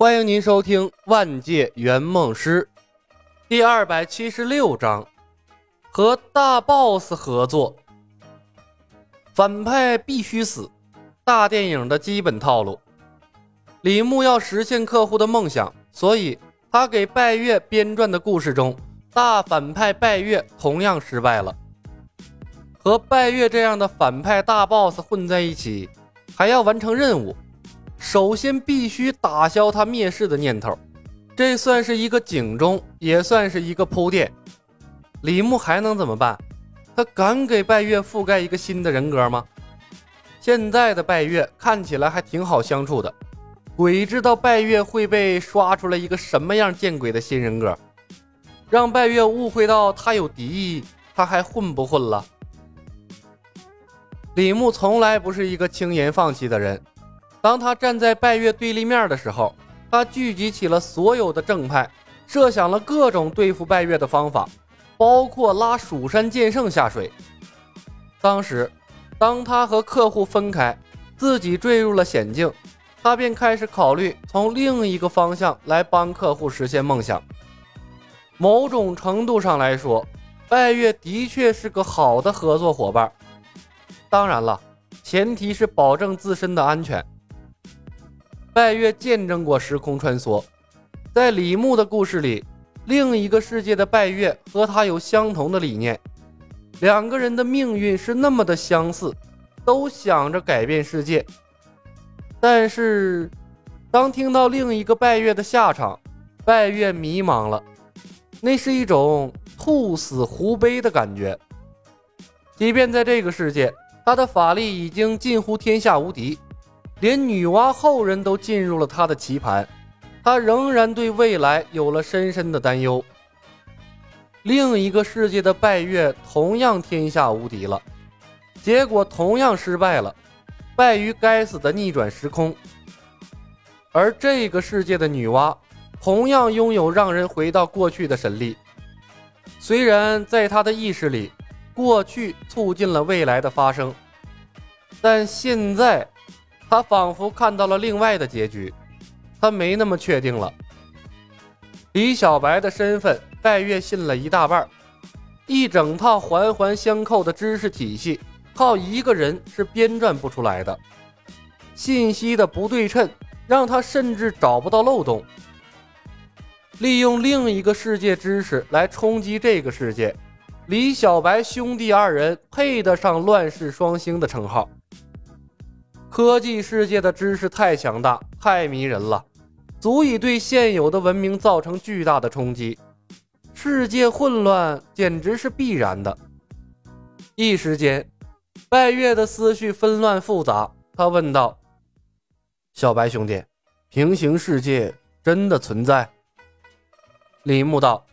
欢迎您收听《万界圆梦师》第二百七十六章，和大 boss 合作，反派必须死，大电影的基本套路。李牧要实现客户的梦想，所以他给拜月编撰的故事中，大反派拜月同样失败了。和拜月这样的反派大 boss 混在一起，还要完成任务。首先必须打消他灭世的念头，这算是一个警钟，也算是一个铺垫。李牧还能怎么办？他敢给拜月覆盖一个新的人格吗？现在的拜月看起来还挺好相处的，鬼知道拜月会被刷出来一个什么样见鬼的新人格，让拜月误会到他有敌意，他还混不混了？李牧从来不是一个轻言放弃的人。当他站在拜月对立面的时候，他聚集起了所有的正派，设想了各种对付拜月的方法，包括拉蜀山剑圣下水。当时，当他和客户分开，自己坠入了险境，他便开始考虑从另一个方向来帮客户实现梦想。某种程度上来说，拜月的确是个好的合作伙伴。当然了，前提是保证自身的安全。拜月见证过时空穿梭，在李牧的故事里，另一个世界的拜月和他有相同的理念，两个人的命运是那么的相似，都想着改变世界。但是，当听到另一个拜月的下场，拜月迷茫了，那是一种兔死狐悲的感觉。即便在这个世界，他的法力已经近乎天下无敌。连女娲后人都进入了他的棋盘，他仍然对未来有了深深的担忧。另一个世界的拜月同样天下无敌了，结果同样失败了，败于该死的逆转时空。而这个世界的女娲同样拥有让人回到过去的神力，虽然在他的意识里，过去促进了未来的发生，但现在。他仿佛看到了另外的结局，他没那么确定了。李小白的身份，拜月信了一大半，一整套环环相扣的知识体系，靠一个人是编撰不出来的。信息的不对称，让他甚至找不到漏洞。利用另一个世界知识来冲击这个世界，李小白兄弟二人配得上乱世双星的称号。科技世界的知识太强大、太迷人了，足以对现有的文明造成巨大的冲击。世界混乱简直是必然的。一时间，拜月的思绪纷乱复杂。他问道：“小白兄弟，平行世界真的存在？”李牧道：“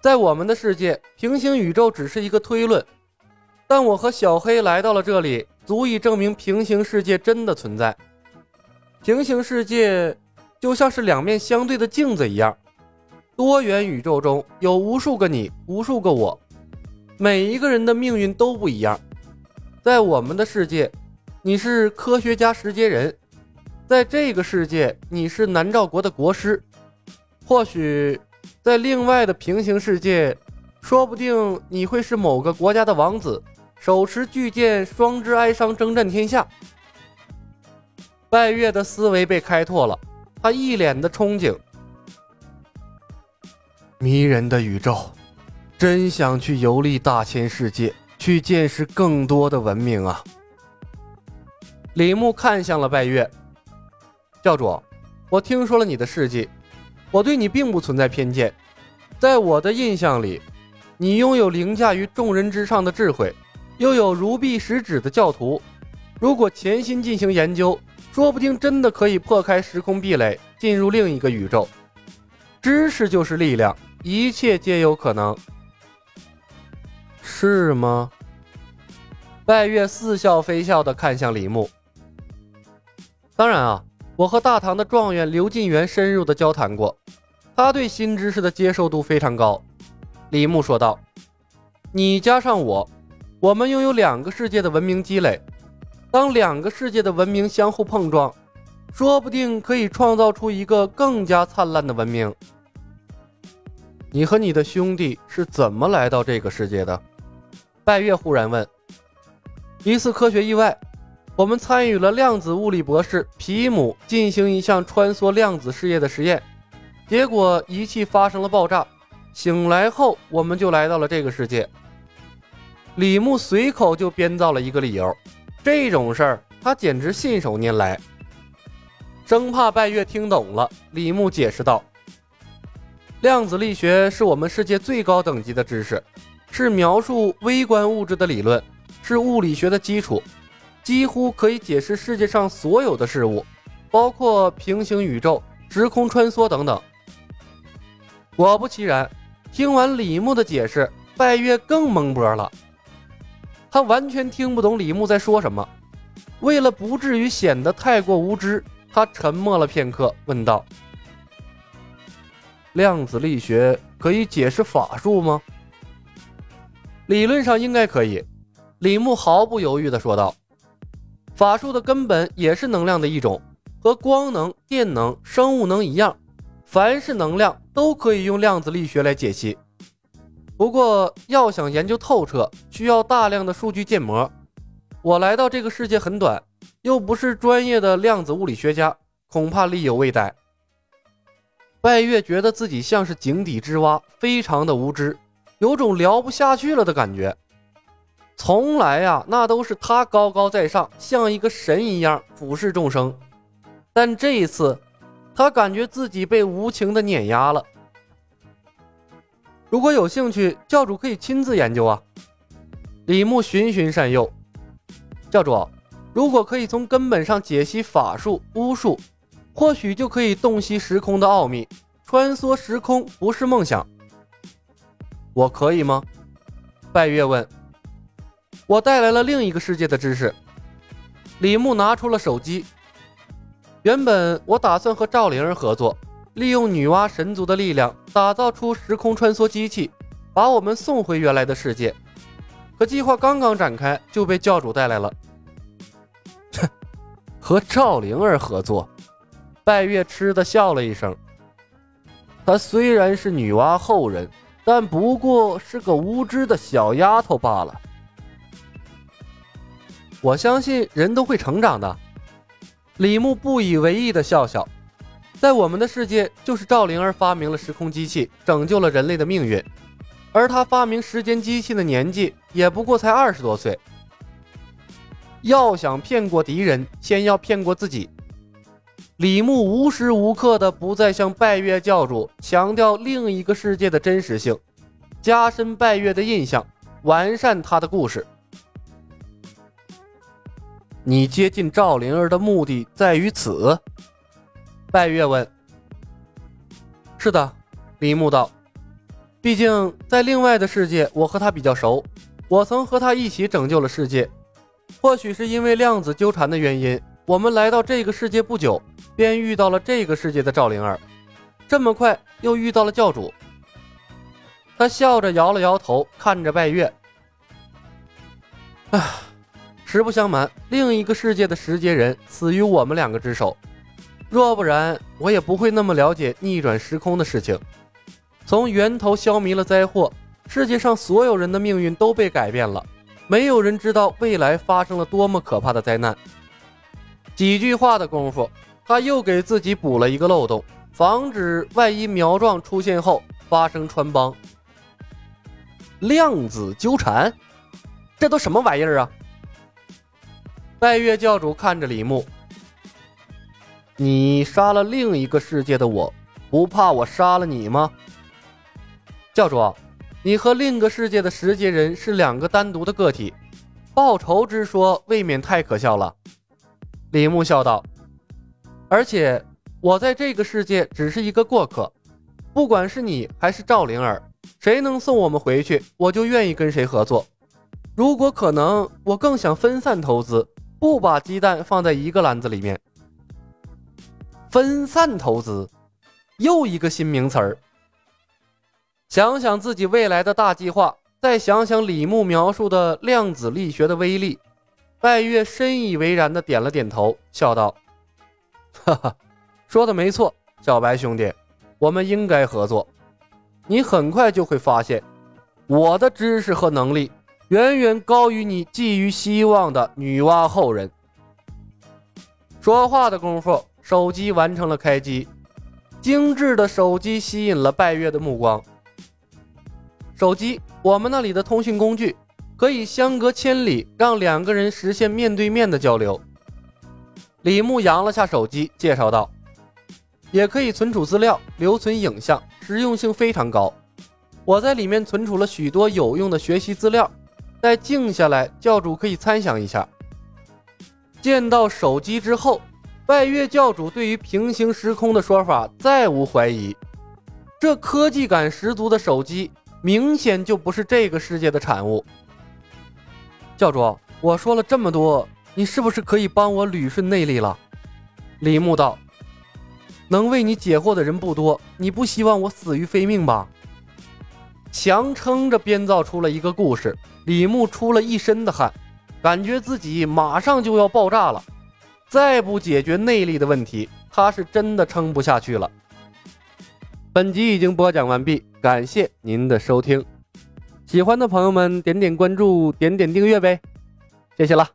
在我们的世界，平行宇宙只是一个推论。但我和小黑来到了这里。”足以证明平行世界真的存在。平行世界就像是两面相对的镜子一样，多元宇宙中有无数个你，无数个我，每一个人的命运都不一样。在我们的世界，你是科学家石阶人；在这个世界，你是南诏国的国师。或许在另外的平行世界，说不定你会是某个国家的王子。手持巨剑，双之哀伤，征战天下。拜月的思维被开拓了，他一脸的憧憬。迷人的宇宙，真想去游历大千世界，去见识更多的文明啊！李牧看向了拜月教主，我听说了你的事迹，我对你并不存在偏见，在我的印象里，你拥有凌驾于众人之上的智慧。又有如臂使指的教徒，如果潜心进行研究，说不定真的可以破开时空壁垒，进入另一个宇宙。知识就是力量，一切皆有可能，是吗？拜月似笑非笑地看向李牧。当然啊，我和大唐的状元刘进元深入的交谈过，他对新知识的接受度非常高。李牧说道：“你加上我。”我们拥有两个世界的文明积累，当两个世界的文明相互碰撞，说不定可以创造出一个更加灿烂的文明。你和你的兄弟是怎么来到这个世界的？拜月忽然问。一次科学意外，我们参与了量子物理博士皮姆进行一项穿梭量子世界的实验，结果仪器发生了爆炸。醒来后，我们就来到了这个世界。李牧随口就编造了一个理由，这种事儿他简直信手拈来。生怕拜月听懂了，李牧解释道。量子力学是我们世界最高等级的知识，是描述微观物质的理论，是物理学的基础，几乎可以解释世界上所有的事物，包括平行宇宙、时空穿梭等等。果不其然，听完李牧的解释，拜月更懵波了。他完全听不懂李牧在说什么。为了不至于显得太过无知，他沉默了片刻，问道。量子力学可以解释法术吗？理论上应该可以。李牧毫不犹豫地说道：“法术的根本也是能量的一种，和光能、电能、生物能一样，凡是能量都可以用量子力学来解析。不过，要想研究透彻，需要大量的数据建模。我来到这个世界很短，又不是专业的量子物理学家，恐怕力有未逮。”拜月觉得自己像是井底之蛙，非常的无知，有种聊不下去了的感觉。从来呀，那都是他高高在上，像一个神一样俯视众生。但这一次，他感觉自己被无情的碾压了。如果有兴趣，教主可以亲自研究啊。李牧循循善诱，教主，如果可以从根本上解析法术、巫术。或许就可以洞悉时空的奥秘，穿梭时空不是梦想。我可以吗？拜月问。我带来了另一个世界的知识。李牧拿出了手机。原本我打算和赵灵儿合作，利用女娲神族的力量打造出时空穿梭机器，把我们送回原来的世界。可计划刚刚展开，就被教主带来了。哼，和赵灵儿合作。拜月痴的笑了一声。她虽然是女娲后人，但不过是个无知的小丫头罢了。我相信人都会成长的。李牧不以为意的笑笑。在我们的世界，就是赵灵儿发明了时空机器，拯救了人类的命运。而他发明时间机器的年纪也不过才二十多岁。要想骗过敌人，先要骗过自己。李牧无时无刻的不再向拜月教主强调另一个世界的真实性，加深拜月的印象，完善他的故事。你接近赵灵儿的目的在于此？拜月问。是的，李牧道。毕竟在另外的世界，我和他比较熟，我曾和他一起拯救了世界。或许是因为量子纠缠的原因，我们来到这个世界不久。便遇到了这个世界的赵灵儿，这么快又遇到了教主。他笑着摇了摇头，看着拜月。唉，实不相瞒，另一个世界的石阶人死于我们两个之手。若不然，我也不会那么了解逆转时空的事情。从源头消弭了灾祸，世界上所有人的命运都被改变了。没有人知道未来发生了多么可怕的灾难。几句话的功夫。他又给自己补了一个漏洞，防止万一苗壮出现后发生穿帮。量子纠缠，这都什么玩意儿啊？拜月教主看着李牧：“你杀了另一个世界的我，不怕我杀了你吗？”教主，你和另一个世界的十阶人是两个单独的个体，报仇之说未免太可笑了。”李牧笑道。而且我在这个世界只是一个过客，不管是你还是赵灵儿，谁能送我们回去，我就愿意跟谁合作。如果可能，我更想分散投资，不把鸡蛋放在一个篮子里面。分散投资，又一个新名词儿。想想自己未来的大计划，再想想李牧描述的量子力学的威力，拜月深以为然的点了点头，笑道。哈哈，说的没错，小白兄弟，我们应该合作。你很快就会发现，我的知识和能力远远高于你寄予希望的女娲后人。说话的功夫，手机完成了开机，精致的手机吸引了拜月的目光。手机，我们那里的通讯工具，可以相隔千里让两个人实现面对面的交流。李牧扬了下手机，介绍道：“也可以存储资料、留存影像，实用性非常高。我在里面存储了许多有用的学习资料，待静下来，教主可以参详一下。”见到手机之后，拜月教主对于平行时空的说法再无怀疑。这科技感十足的手机。明显就不是这个世界的产物。教主，我说了这么多，你是不是可以帮我捋顺内力了？李牧道：“能为你解惑的人不多，你不希望我死于非命吧？”强撑着编造出了一个故事，李牧出了一身的汗，感觉自己马上就要爆炸了。再不解决内力的问题，他是真的撑不下去了。本集已经播讲完毕，感谢您的收听。喜欢的朋友们点点关注，点点订阅呗，谢谢了。